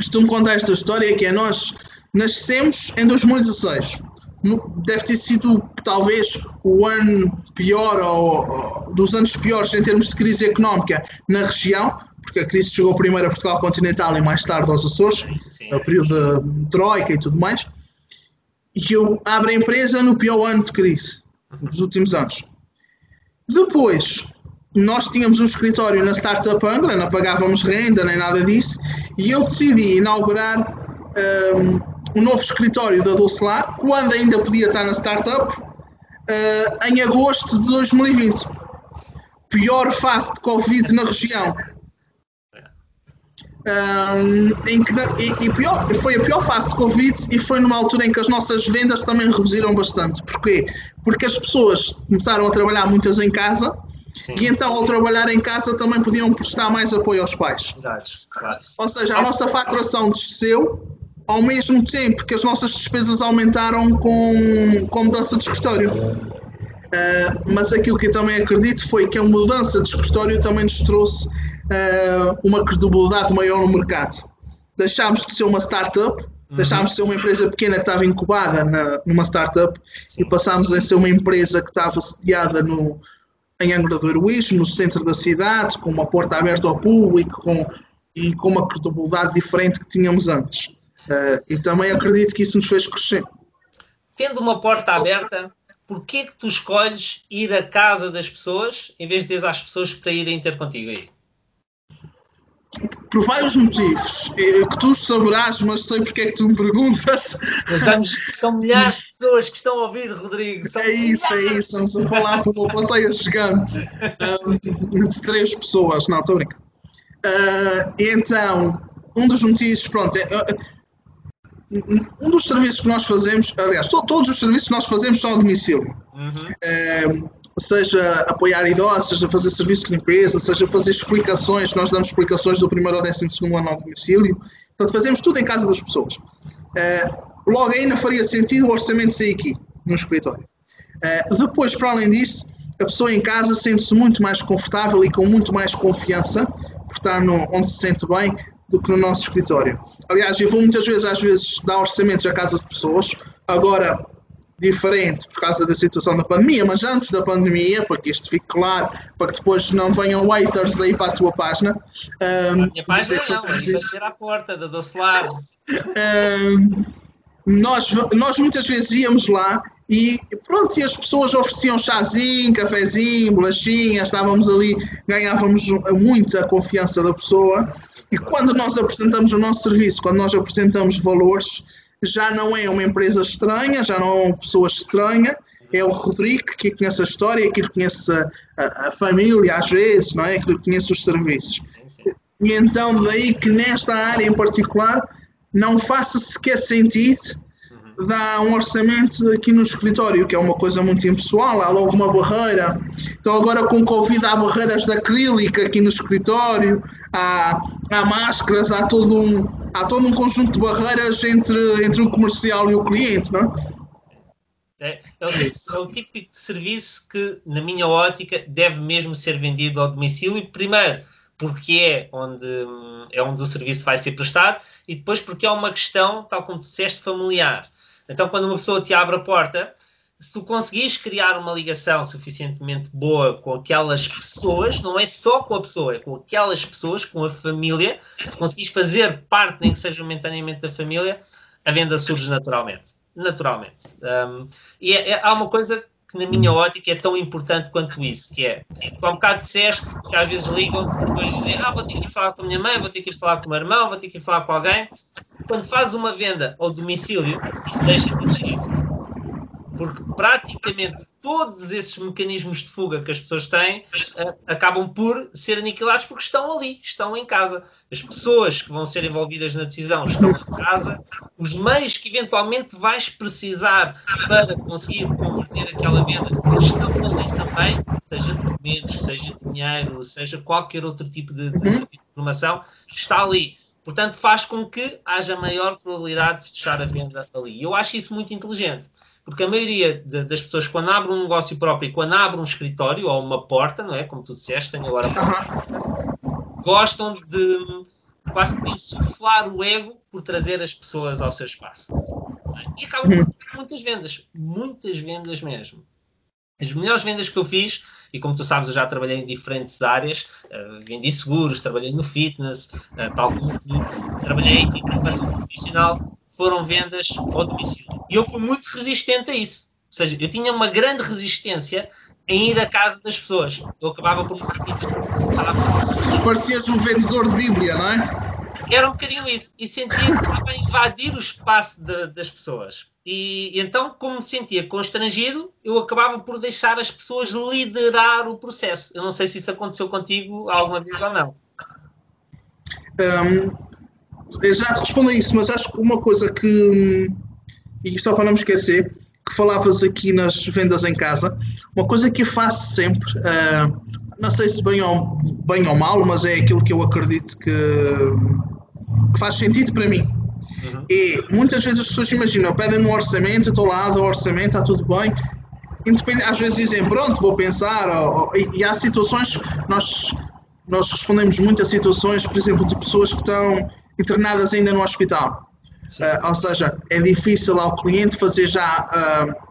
costumo contar esta história que é nós nascemos em 2016. Deve ter sido talvez o ano pior ou, ou dos anos piores em termos de crise económica na região, porque a crise chegou primeiro a Portugal continental e mais tarde aos Açores, o período de troika e tudo mais. E que eu abro a empresa no pior ano de crise dos últimos anos. Depois, nós tínhamos um escritório na Startup Angra, não pagávamos renda nem nada disso, e eu decidi inaugurar um, um novo escritório da Dulcelar, quando ainda podia estar na Startup, uh, em agosto de 2020. Pior fase de Covid na região. Um, em que, e, e pior, foi a pior fase de Covid e foi numa altura em que as nossas vendas também reduziram bastante. Porquê? Porque as pessoas começaram a trabalhar muitas em casa Sim. e então ao trabalhar em casa também podiam prestar mais apoio aos pais. Verdade. Ou seja, a nossa faturação desceu ao mesmo tempo que as nossas despesas aumentaram com, com mudança de escritório. Uh, mas aquilo que eu também acredito foi que a mudança de escritório também nos trouxe uh, uma credibilidade maior no mercado. Deixámos de ser uma startup, uhum. deixámos de ser uma empresa pequena que estava incubada na, numa startup Sim. e passámos a ser uma empresa que estava sediada no, em Angra do Heroísmo, no centro da cidade, com uma porta aberta ao público com, e com uma credibilidade diferente que tínhamos antes. Uh, e também acredito que isso nos fez crescer. Tendo uma porta aberta, porquê que tu escolhes ir à casa das pessoas em vez de dizer às pessoas para irem ter contigo aí? Por vários motivos, que tu saberás, mas sei porque é que tu me perguntas. Mas vamos, são milhares de pessoas que estão a ouvir, Rodrigo. São é isso, é milhares. é isso. Estamos a falar com uma plateia gigante um, de três pessoas. Não, estou brincando. Uh, então, um dos motivos, pronto, é, um dos serviços que nós fazemos, aliás, to, todos os serviços que nós fazemos são a domicílio. Uhum. É, seja apoiar idosos, seja fazer serviço de limpeza, seja fazer explicações, nós damos explicações do primeiro ao décimo segundo ano ao domicílio. Portanto, fazemos tudo em casa das pessoas. É, logo não faria sentido o orçamento sair aqui, no escritório. É, depois, para além disso, a pessoa em casa sente-se muito mais confortável e com muito mais confiança por estar no, onde se sente bem do que no nosso escritório. Aliás, eu vou muitas vezes, às vezes, dar orçamentos à casa de pessoas, agora diferente por causa da situação da pandemia, mas antes da pandemia, para que isto fique claro, para que depois não venham waiters aí para a tua página. Um, a minha página não, mas bater à porta da Docelar. Um, nós, nós muitas vezes íamos lá e pronto, e as pessoas ofereciam chazinho, cafezinho, bolachinha, estávamos ali, ganhávamos muita confiança da pessoa e quando nós apresentamos o nosso serviço, quando nós apresentamos valores, já não é uma empresa estranha, já não é uma pessoa estranha, é o Rodrigo que conhece a história, que conhece a, a, família às vezes, não é? que conhece os serviços. E então daí que nesta área em particular não faça sequer sentido dar um orçamento aqui no escritório, que é uma coisa muito impessoal, há logo uma barreira. Então agora com Covid há barreiras de acrílica aqui no escritório, há, há máscaras, há todo, um, há todo um conjunto de barreiras entre, entre o comercial e o cliente, não é? É o, é o tipo de serviço que, na minha ótica, deve mesmo ser vendido ao domicílio. Primeiro, porque é onde, é onde o serviço vai ser prestado, e depois porque é uma questão, tal como tu disseste, familiar. Então, quando uma pessoa te abre a porta, se tu conseguires criar uma ligação suficientemente boa com aquelas pessoas, não é só com a pessoa, é com aquelas pessoas, com a família, se conseguires fazer parte, nem que seja momentaneamente da família, a venda surge naturalmente. Naturalmente. Um, e é, é, há uma coisa que, na minha ótica, é tão importante quanto isso, que é, tu há um bocado disseste que às vezes ligam-te depois dizem, ah, vou ter que ir falar com a minha mãe, vou ter que ir falar com o meu irmão, vou ter que ir falar com alguém. Quando fazes uma venda ao domicílio, isso deixa de existir porque praticamente todos esses mecanismos de fuga que as pessoas têm uh, acabam por ser aniquilados porque estão ali, estão em casa. As pessoas que vão ser envolvidas na decisão estão em casa, os meios que eventualmente vais precisar para conseguir converter aquela venda estão ali também, seja documentos, seja dinheiro, seja qualquer outro tipo de, de, de informação, está ali. Portanto, faz com que haja maior probabilidade de fechar a venda ali. Eu acho isso muito inteligente. Porque a maioria de, das pessoas, quando abre um negócio próprio quando abre um escritório ou uma porta, não é? Como tu disseste, tenho agora gostam de, quase que insuflar o ego por trazer as pessoas ao seu espaço. E acaba por ter muitas vendas, muitas vendas mesmo. As melhores vendas que eu fiz, e como tu sabes, eu já trabalhei em diferentes áreas, uh, vendi seguros, trabalhei no fitness, uh, tal como tu, trabalhei em inovação profissional, foram vendas ao domicílio. E eu fui muito resistente a isso. Ou seja, eu tinha uma grande resistência em ir à casa das pessoas. Eu acabava por me sentir Parecias um vendedor de Bíblia, não é? Era um bocadinho isso. E sentia que estava a invadir o espaço de, das pessoas. E, e, então, como me sentia constrangido, eu acabava por deixar as pessoas liderar o processo. Eu não sei se isso aconteceu contigo alguma vez ou não. Um, eu já respondo a isso, mas acho que uma coisa que. E só para não me esquecer, que falavas aqui nas vendas em casa, uma coisa que eu faço sempre, uh, não sei se bem ou, bem ou mal, mas é aquilo que eu acredito que, que faz sentido para mim. Uhum. E muitas vezes as pessoas imaginam, pedem um orçamento, eu estou lá, dou orçamento, está tudo bem. Independente, às vezes dizem, pronto, vou pensar, ou, ou, e, e, há situações, nós, nós respondemos muito a situações, por exemplo, de pessoas que estão internadas ainda no hospital. Uh, ou seja, é difícil ao cliente fazer já. Uh,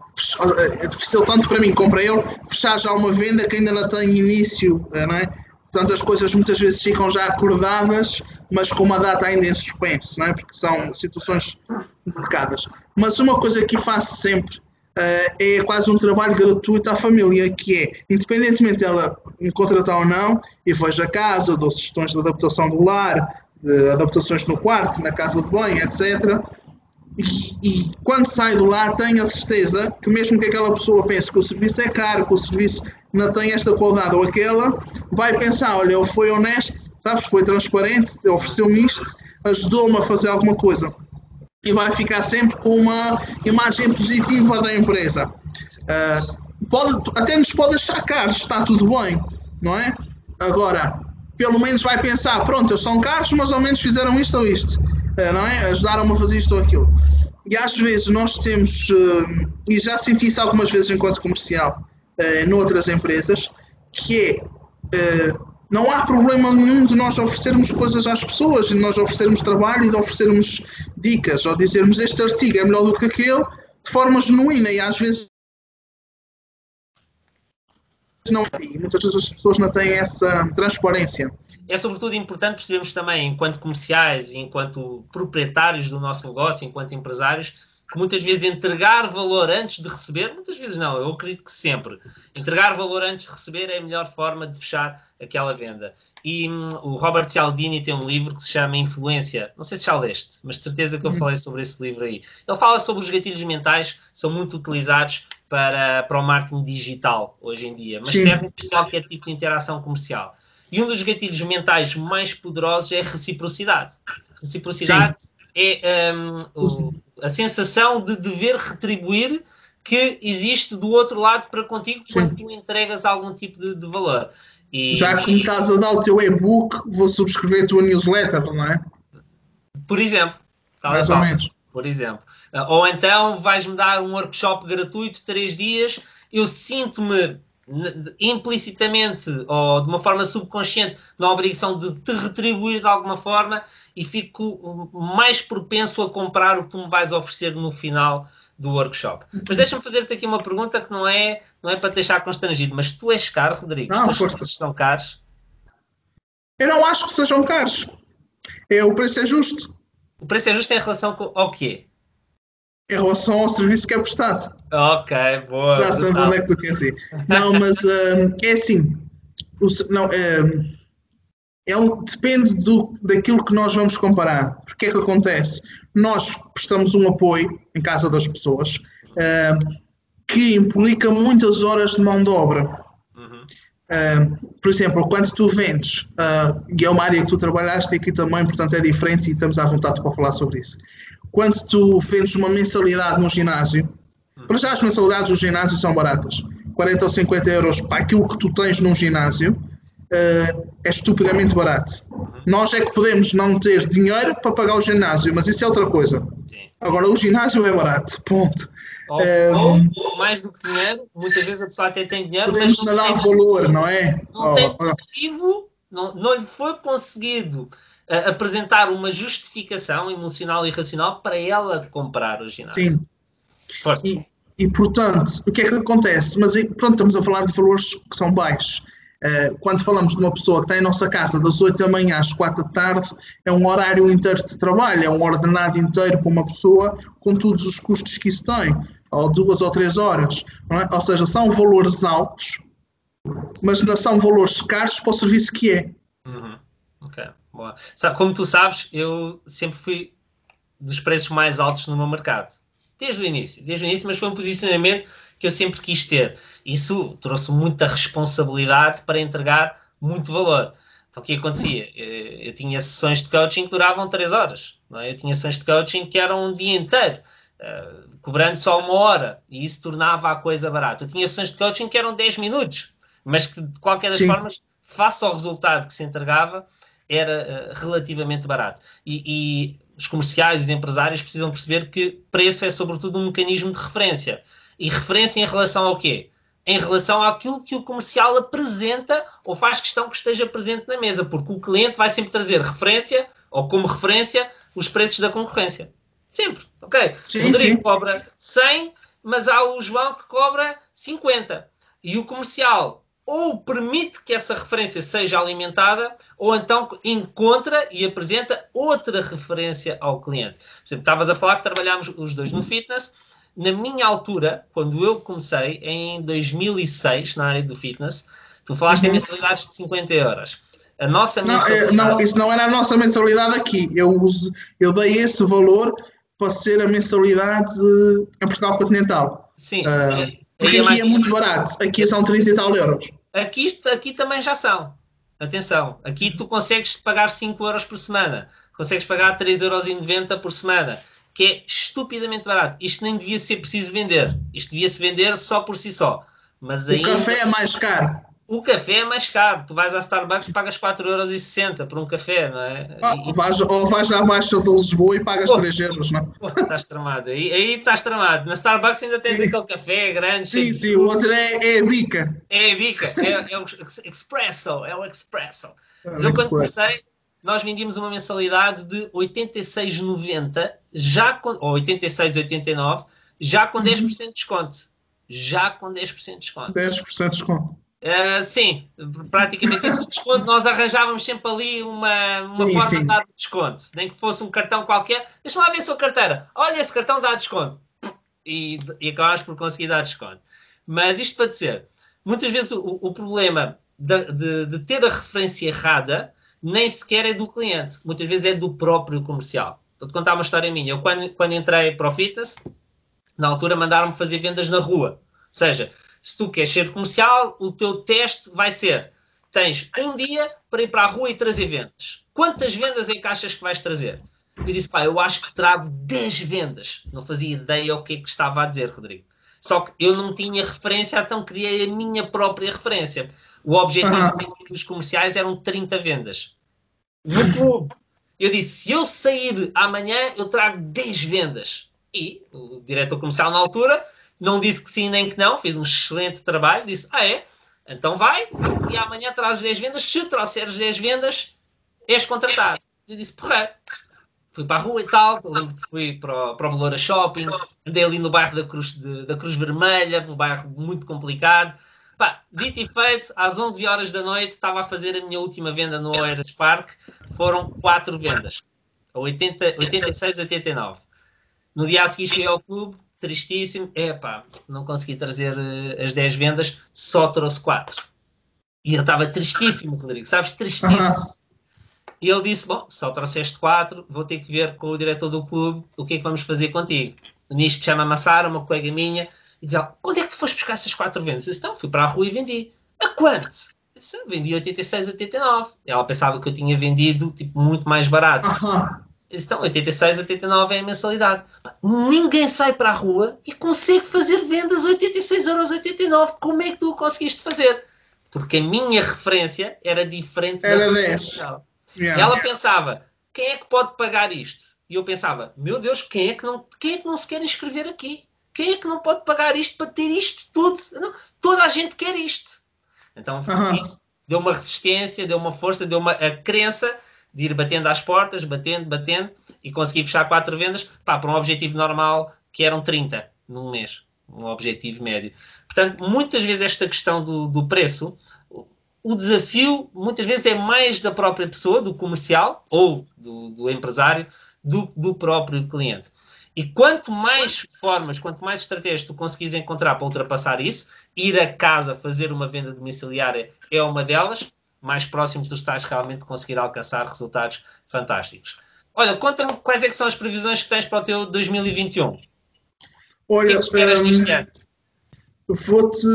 é difícil tanto para mim como para ele fechar já uma venda que ainda não tem início, não é? Portanto, as coisas muitas vezes ficam já acordadas, mas com uma data ainda em suspense, não é? Porque são situações complicadas. Mas uma coisa que faço sempre uh, é quase um trabalho gratuito à família, que é, independentemente dela me contratar ou não, e vejo a casa, dou sugestões de adaptação do lar, adaptações no quarto, na casa de banho, etc. E, e, quando sai do lar, tenho a certeza que, mesmo que aquela pessoa pense que o serviço é caro, que o serviço não tem esta qualidade ou aquela, vai pensar: olha, ele foi honesto, sabes, foi transparente, ofereceu-me isto, ajudou-me a fazer alguma coisa. E vai ficar sempre com uma imagem positiva da empresa. Uh, pode, até nos pode achar caro, está tudo bem, não é? Agora, pelo menos vai pensar, pronto, eles são caros, mas ao menos fizeram isto ou isto, eh, não é? Ajudaram-me a fazer isto ou aquilo. E às vezes nós temos, eh, e já senti isso algumas vezes enquanto comercial, eh, noutras empresas, que é, não há problema nenhum de nós oferecermos coisas às pessoas, de nós oferecermos trabalho e de oferecermos dicas, ou dizermos este artigo é melhor do que aquele, de forma genuína, e às vezes não, e muitas vezes as pessoas não têm essa transparência. É sobretudo importante percebermos também, enquanto comerciais e enquanto proprietários do nosso negócio, enquanto empresários, que muitas vezes entregar valor antes de receber, muitas vezes não, eu acredito que sempre, entregar valor antes de receber é a melhor forma de fechar aquela venda. E hum, o Robert Cialdini tem um livro que se chama Influência, não sei se já leste, mas de certeza que eu falei sobre esse livro aí. Ele fala sobre os gatilhos mentais, que são muito utilizados para, para o marketing digital hoje em dia, mas servem para qualquer tipo de interação comercial. E um dos gatilhos mentais mais poderosos é a reciprocidade. Reciprocidade Sim. é um, o, a sensação de dever retribuir que existe do outro lado para contigo Sim. quando tu entregas algum tipo de, de valor. E, Já que me estás a dar o teu e-book, vou subscrever a tua newsletter, não é? Por exemplo. Mais ou menos. Por exemplo. Ou então vais-me dar um workshop gratuito três dias, eu sinto-me implicitamente ou de uma forma subconsciente na obrigação de te retribuir de alguma forma e fico mais propenso a comprar o que tu me vais oferecer no final do workshop. Mas deixa-me fazer-te aqui uma pergunta que não é, não é para te deixar constrangido, mas tu és caro, Rodrigo? Não, Os teus são caros? Eu não acho que sejam caros. É, o preço é justo. O preço é justo em relação ao quê? Em relação ao serviço que é prestado. Ok, boa. Já sei onde é que tu queres ir. Não, mas um, é assim. O, não, um, é um, depende do, daquilo que nós vamos comparar. Porque é que acontece? Nós prestamos um apoio em casa das pessoas um, que implica muitas horas de mão de obra. Uhum. por exemplo, quando tu vendes, uh, e é uma área que tu trabalhaste aqui também, portanto é diferente e estamos à vontade para falar sobre isso quando tu vendes uma mensalidade no ginásio, para já as mensalidades do ginásio são baratas. 40 ou 50 euros para aquilo que tu tens num ginásio uh, é estupidamente barato. Nós é que podemos não ter dinheiro para pagar o ginásio, mas isso é outra coisa. Agora, o ginásio é barato, ponto. Ou, um, ou, mais do que dinheiro, muitas vezes a pessoa até tem dinheiro, podemos mas não dar valor, não é? Não oh, tem motivo, não, não lhe foi conseguido apresentar uma justificação emocional e racional para ela comprar o ginásio. Sim. E, e, portanto, o que é que acontece? Mas pronto, estamos a falar de valores que são baixos. Uh, quando falamos de uma pessoa que está em nossa casa das 8 da manhã às 4 da tarde, é um horário inteiro de trabalho, é um ordenado inteiro para uma pessoa com todos os custos que isso tem, ou duas ou três horas. É? Ou seja, são valores altos, mas não são valores caros para o serviço que é. Uhum. Ok, boa. Como tu sabes, eu sempre fui dos preços mais altos no meu mercado. Desde o início, desde o início, mas foi um posicionamento que eu sempre quis ter. Isso trouxe muita responsabilidade para entregar muito valor. Então, o que acontecia? Eh, eu tinha sessões de coaching que duravam 3 horas. É? Eu tinha sessões de coaching que eram um dia inteiro, uh, cobrando só uma hora, e isso tornava a coisa barata. Eu tinha sessões de coaching que eram 10 minutos, mas que, de qualquer das Sim. formas, face ao resultado que se entregava, era uh, relativamente barato. E, e os comerciais e os empresários precisam perceber que preço é, sobretudo, um mecanismo de referência. E referência em relação ao quê? Em relação àquilo que o comercial apresenta ou faz questão que esteja presente na mesa, porque o cliente vai sempre trazer referência ou como referência os preços da concorrência. Sempre, ok? Sim, o Rodrigo sim. cobra 100, mas há o João que cobra 50. E o comercial ou permite que essa referência seja alimentada, ou então encontra e apresenta outra referência ao cliente. Por exemplo, estavas a falar que trabalhámos os dois no fitness na minha altura, quando eu comecei, em 2006, na área do fitness, tu falaste uhum. em mensalidades de 50 euros. A nossa mensalidade... Não, não, isso não era a nossa mensalidade aqui. Eu, uso, eu dei esse valor para ser a mensalidade em Portugal Continental. Sim. Uh, porque é aqui é muito barato. Aqui são 30 e tal euros. Aqui, aqui também já são. Atenção. Aqui tu consegues pagar 5 euros por semana. Consegues pagar 3,90 euros por semana que é estupidamente barato. Isto nem devia ser preciso vender. Isto devia se vender só por si só. Mas o ainda... café é mais caro. O café é mais caro. Tu vais à Starbucks e pagas 4,60€ por um café, não é? Ah, e... vais, ou vais à Baixa de Lisboa e pagas Pô, 3 euros, não é? estás tramado. Aí, aí estás tramado. Na Starbucks ainda tens sim. aquele café grande. Sim, sim, o outro é, é a bica. É a bica. É, é o expresso. É o expresso. É Mas eu quando comecei nós vendíamos uma mensalidade de 86,90 já com, ou 86,89 já com 10% uhum. de desconto. Já com 10% de desconto. 10% de desconto. Uh, sim, praticamente esse desconto nós arranjávamos sempre ali uma, uma sim, forma sim. de dar desconto. Nem que fosse um cartão qualquer. Deixa-me lá ver a sua carteira. Olha, esse cartão dá desconto. E, e acabámos por conseguir dar desconto. Mas isto para dizer, muitas vezes o, o problema de, de, de ter a referência errada nem sequer é do cliente, muitas vezes é do próprio comercial. Vou-te contar uma história minha. Eu, quando, quando entrei para o fitness, na altura mandaram-me fazer vendas na rua. Ou seja, se tu queres ser comercial, o teu teste vai ser: tens um dia para ir para a rua e trazer vendas. Quantas vendas é que achas que vais trazer? Eu disse, pá, eu acho que trago 10 vendas. Não fazia ideia o que é que estava a dizer, Rodrigo. Só que eu não tinha referência, então criei a minha própria referência. O objetivo uhum. dos comerciais eram 30 vendas. No clube, eu disse: se eu sair amanhã, eu trago 10 vendas. E o diretor comercial, na altura, não disse que sim nem que não, fez um excelente trabalho. Disse: ah, é? Então vai, e amanhã traz 10 vendas. Se trouxeres 10 vendas, és contratado. Eu disse: porra. Fui para a rua e tal, fui para o, para o Beloura Shopping, andei ali no bairro da Cruz, de, da Cruz Vermelha, um bairro muito complicado Pá, dito e feito, às 11 horas da noite estava a fazer a minha última venda no Oeiras Park. Foram 4 vendas. 80, 86, 89. No dia a seguir cheguei ao clube, tristíssimo. Epá, não consegui trazer uh, as 10 vendas, só trouxe 4. E eu estava tristíssimo, Rodrigo, sabes? Tristíssimo. E ele disse: Bom, só trouxeste 4, vou ter que ver com o diretor do clube o que é que vamos fazer contigo. Nisto chama-me a Sara, uma colega minha, e diz onde é que tu foste buscar essas quatro vendas? Eu disse, então, fui para a rua e vendi. A quanto? Eu disse, vendi 86, 89. Ela pensava que eu tinha vendido tipo, muito mais barato. Uhum. Então, 86, 89 é a mensalidade. Ninguém sai para a rua e consegue fazer vendas 86 euros 89. Como é que tu o conseguiste fazer? Porque a minha referência era diferente era da 10. Yeah. Ela pensava, quem é que pode pagar isto? E eu pensava, meu Deus, quem é que não, quem é que não se quer inscrever aqui? Quem é que não pode pagar isto para ter isto tudo? Não, toda a gente quer isto. Então, uhum. isso deu uma resistência, deu uma força, deu uma a crença de ir batendo às portas, batendo, batendo, e conseguir fechar quatro vendas pá, para um objetivo normal que eram 30 num mês, um objetivo médio. Portanto, muitas vezes esta questão do, do preço, o desafio muitas vezes é mais da própria pessoa, do comercial ou do, do empresário, do, do próprio cliente. E quanto mais formas, quanto mais estratégias tu conseguires encontrar para ultrapassar isso, ir a casa fazer uma venda domiciliária é uma delas, mais próximo tu estás realmente conseguir alcançar resultados fantásticos. Olha, conta-me quais é são as previsões que tens para o teu 2021. Olha, o que, é esperas deste ano? Vou-te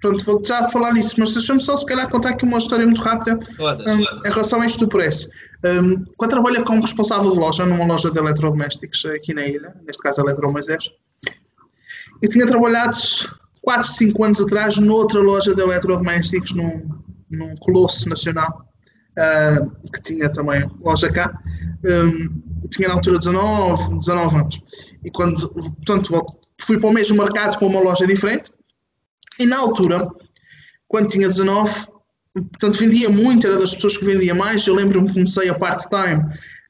pronto, vou já falar disso, mas deixa-me só se calhar contar aqui uma história muito rápida um, em relação a isto do preço. Um, quando trabalho como responsável de loja, numa loja de eletrodomésticos aqui na ilha, neste caso Eletromoisés, eu tinha trabalhado 4, 5 anos atrás noutra loja de eletrodomésticos num, num colosso nacional, uh, que tinha também loja cá. Um, tinha na altura 19, 19 anos. E quando, portanto, fui para o mesmo mercado para uma loja diferente. E na altura, quando tinha 19, portanto, vendia muito, era das pessoas que vendia mais. Eu lembro-me que comecei a part-time.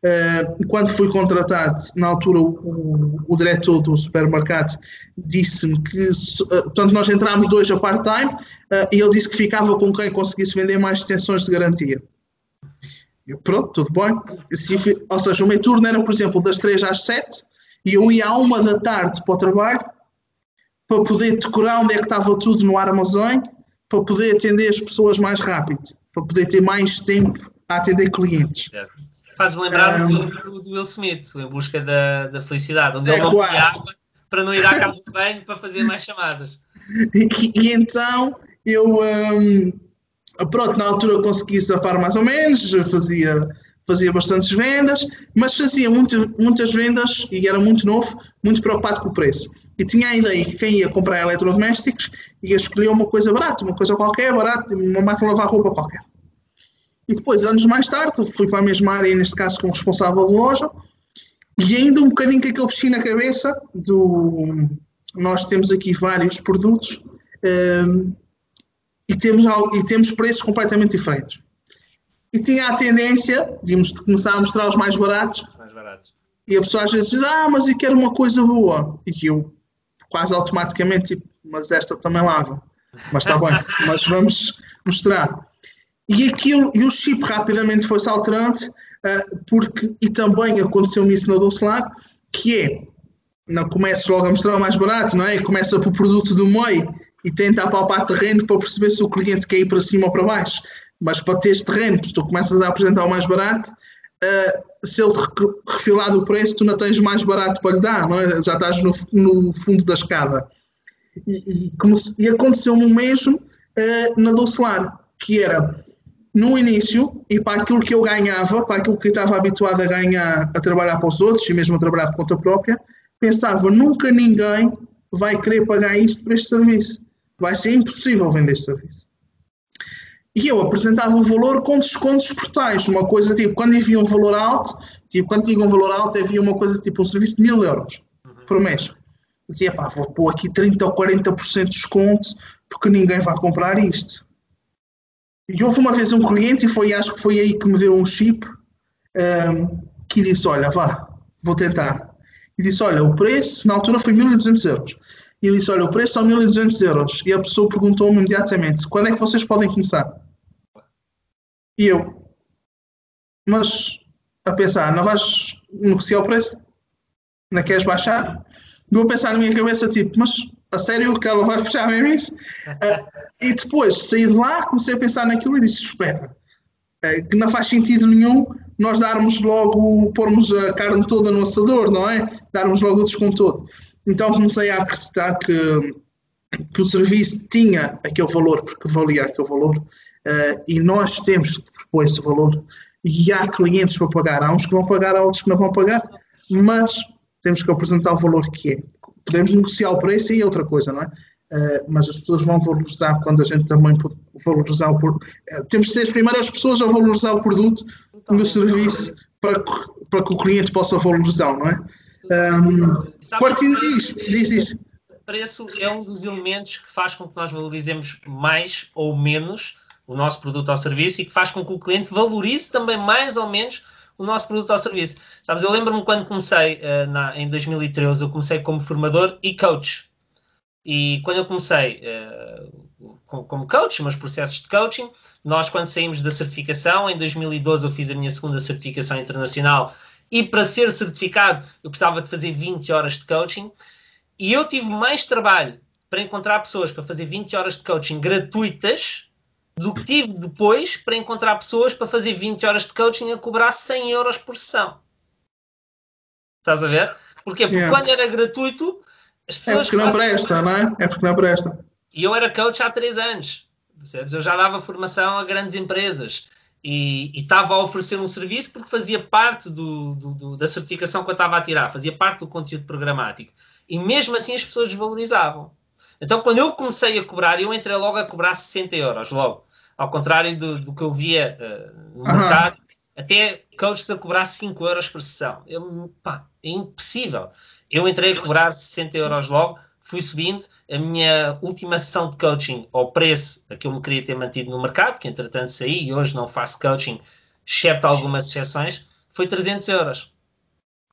Uh, quando fui contratado, na altura, o, o, diretor do supermercado disse-me que, uh, portanto, nós entrámos dois a part-time uh, e ele disse que ficava com quem conseguisse vender mais extensões de garantia. Eu, pronto, tudo bem. ou seja, o meu turno era, por exemplo, das 3 às 7 e eu ia à 1 da tarde para o trabalho para poder decorar onde é que estava tudo no armazém, para poder atender as pessoas mais rápido, para poder ter mais tempo a atender clientes. Faz-me lembrar um, do, do Will Smith, Em Busca da, da Felicidade, onde é ele não água para não ir à casa de banho para fazer mais chamadas. E, e então eu, um, pronto, na altura consegui safar mais ou menos, fazia, fazia bastantes vendas, mas fazia muito, muitas vendas e era muito novo, muito preocupado com o preço e tinha a ideia que quem ia comprar eletrodomésticos ia escolher uma coisa barata, uma coisa qualquer, barata, uma máquina de lavar roupa qualquer. E depois, anos mais tarde, fui para a mesma área, neste caso como responsável de loja, e ainda um bocadinho que aquele bichinho na cabeça do... Nós temos aqui vários produtos um, e, temos, e temos preços completamente diferentes. E tinha a tendência de, de começar a mostrar os mais baratos. Mais baratos. E a pessoa às vezes diz, ah, mas eu quero uma coisa boa. E eu, quase automaticamente, tipo, mas esta também lava. Mas está bem, mas vamos mostrar. E aquilo, e o chip rapidamente foi-se alterando, uh, porque, e também aconteceu-me isso na Dulcelar, que é, não começa logo a mostrar o mais barato, não é? Começa por produto do meio e tenta apalpar terreno para perceber se o cliente quer ir para cima ou para baixo. Mas para teres terreno, tu começas a apresentar o mais barato, uh, se ele refilar do preço, tu não tens mais barato para lhe dar, não é? já estás no, no fundo da escada. E, e, e aconteceu-me o mesmo uh, na Dulcelar, que era no início, e para aquilo que eu ganhava, para aquilo que estava habituado a ganhar a trabalhar para os outros e mesmo a trabalhar por conta própria, pensava nunca ninguém vai querer pagar isto por este serviço. Vai ser impossível vender este serviço. E eu apresentava o valor com descontos portais. Uma coisa tipo, quando havia um valor alto, tipo, quando tinha um valor alto, havia uma coisa tipo um serviço de mil euros uhum. por mês. Eu dizia, pá, vou pôr aqui 30 ou 40% de desconto porque ninguém vai comprar isto. E houve uma vez um cliente, e foi, acho que foi aí que me deu um chip, um, que disse: Olha, vá, vou tentar. E disse: Olha, o preço, na altura foi 1200 euros. E ele disse: Olha, o preço são 1200 euros. E a pessoa perguntou-me imediatamente: Quando é que vocês podem começar? E eu, mas a pensar, não vais negociar o preço? Não queres baixar? Vou pensar na minha cabeça, tipo, mas a sério que ela vai fechar mesmo isso? uh, e depois saí de lá, comecei a pensar naquilo e disse: Espera, uh, que não faz sentido nenhum nós darmos logo, pormos a carne toda no assador, não é? Darmos logo o desconto todo. Então comecei a acreditar que, que o serviço tinha aquele valor, porque valia aquele valor, uh, e nós temos que propor esse valor. E há clientes para pagar, há uns que vão pagar, há outros que não vão pagar, mas temos que apresentar o valor que é. Podemos negociar o preço e é outra coisa, não é? Uh, mas as pessoas vão valorizar quando a gente também valorizar o produto. Uh, temos de ser as primeiras pessoas a valorizar o produto no serviço para, para que o cliente possa valorizar, não é? Um, partindo disto, diz isso. Preço é um dos elementos que faz com que nós valorizemos mais ou menos o nosso produto ou serviço e que faz com que o cliente valorize também mais ou menos o nosso produto ou serviço. Sabes, eu lembro-me quando comecei, uh, na, em 2013, eu comecei como formador e coach. E quando eu comecei uh, como coach, meus processos de coaching, nós quando saímos da certificação, em 2012 eu fiz a minha segunda certificação internacional e para ser certificado eu precisava de fazer 20 horas de coaching e eu tive mais trabalho para encontrar pessoas para fazer 20 horas de coaching gratuitas do que tive depois para encontrar pessoas para fazer 20 horas de coaching a cobrar 100 euros por sessão. Estás a ver? Porquê? Porque yeah. quando era gratuito, as é pessoas. É porque não presta, não é? É porque não presta. E eu era coach há 3 anos. Percebes? Eu já dava formação a grandes empresas e, e estava a oferecer um serviço porque fazia parte do, do, do, da certificação que eu estava a tirar, fazia parte do conteúdo programático. E mesmo assim as pessoas desvalorizavam. Então, quando eu comecei a cobrar, eu entrei logo a cobrar 60 euros, logo. Ao contrário do, do que eu via uh, no mercado, até coaches a cobrar 5 euros por sessão. Eu, pá, é impossível. Eu entrei a cobrar 60 euros logo, fui subindo. A minha última sessão de coaching, ao preço a que eu me queria ter mantido no mercado, que entretanto saí e hoje não faço coaching, exceto algumas exceções, foi 300 euros.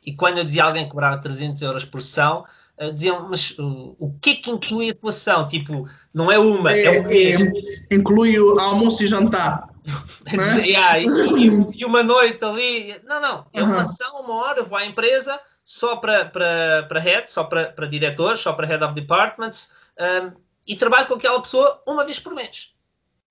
E quando eu dizia a alguém que cobrava 300 euros por sessão, uh, diziam, mas uh, o que é que inclui a tua sessão? Tipo, não é uma, é, é. É, inclui o almoço e jantar. é? yeah, e, e, uma noite ali. Não, não. É uma ação, uma hora, eu vou à empresa só para, para, para head, só para, para diretores, só para head of departments um, e trabalho com aquela pessoa uma vez por mês.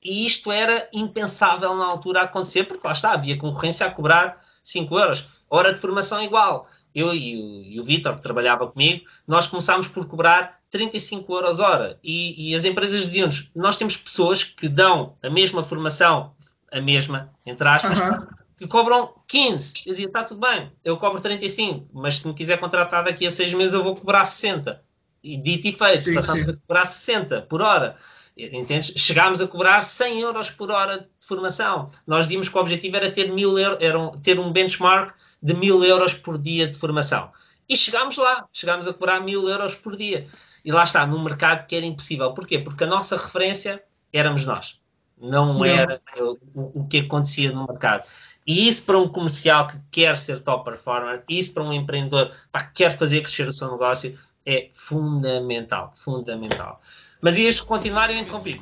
E isto era impensável na altura acontecer, porque lá está, havia concorrência a cobrar 5 euros. Hora de formação igual. Eu e o, e o Vitor, que trabalhava comigo, nós começámos por cobrar 35 euros hora. E, e as empresas diziam-nos: nós temos pessoas que dão a mesma formação a mesma, entre aspas, uhum. que cobram 15. Eu dizia, está tudo bem, eu cobro 35, mas se me quiser contratar daqui a 6 meses eu vou cobrar 60. E dito e feito, sim, passamos sim. a cobrar 60 por hora. Entendes? Chegámos a cobrar 100 euros por hora de formação. Nós dimos que o objetivo era ter, mil ter um benchmark de 1000 euros por dia de formação. E chegámos lá, chegámos a cobrar 1000 euros por dia. E lá está, num mercado que era impossível. Porquê? Porque a nossa referência éramos nós não era o, o que acontecia no mercado. E isso para um comercial que quer ser top performer, isso para um empreendedor que quer fazer crescer o seu negócio, é fundamental, fundamental. Mas ias continuar e interrompi.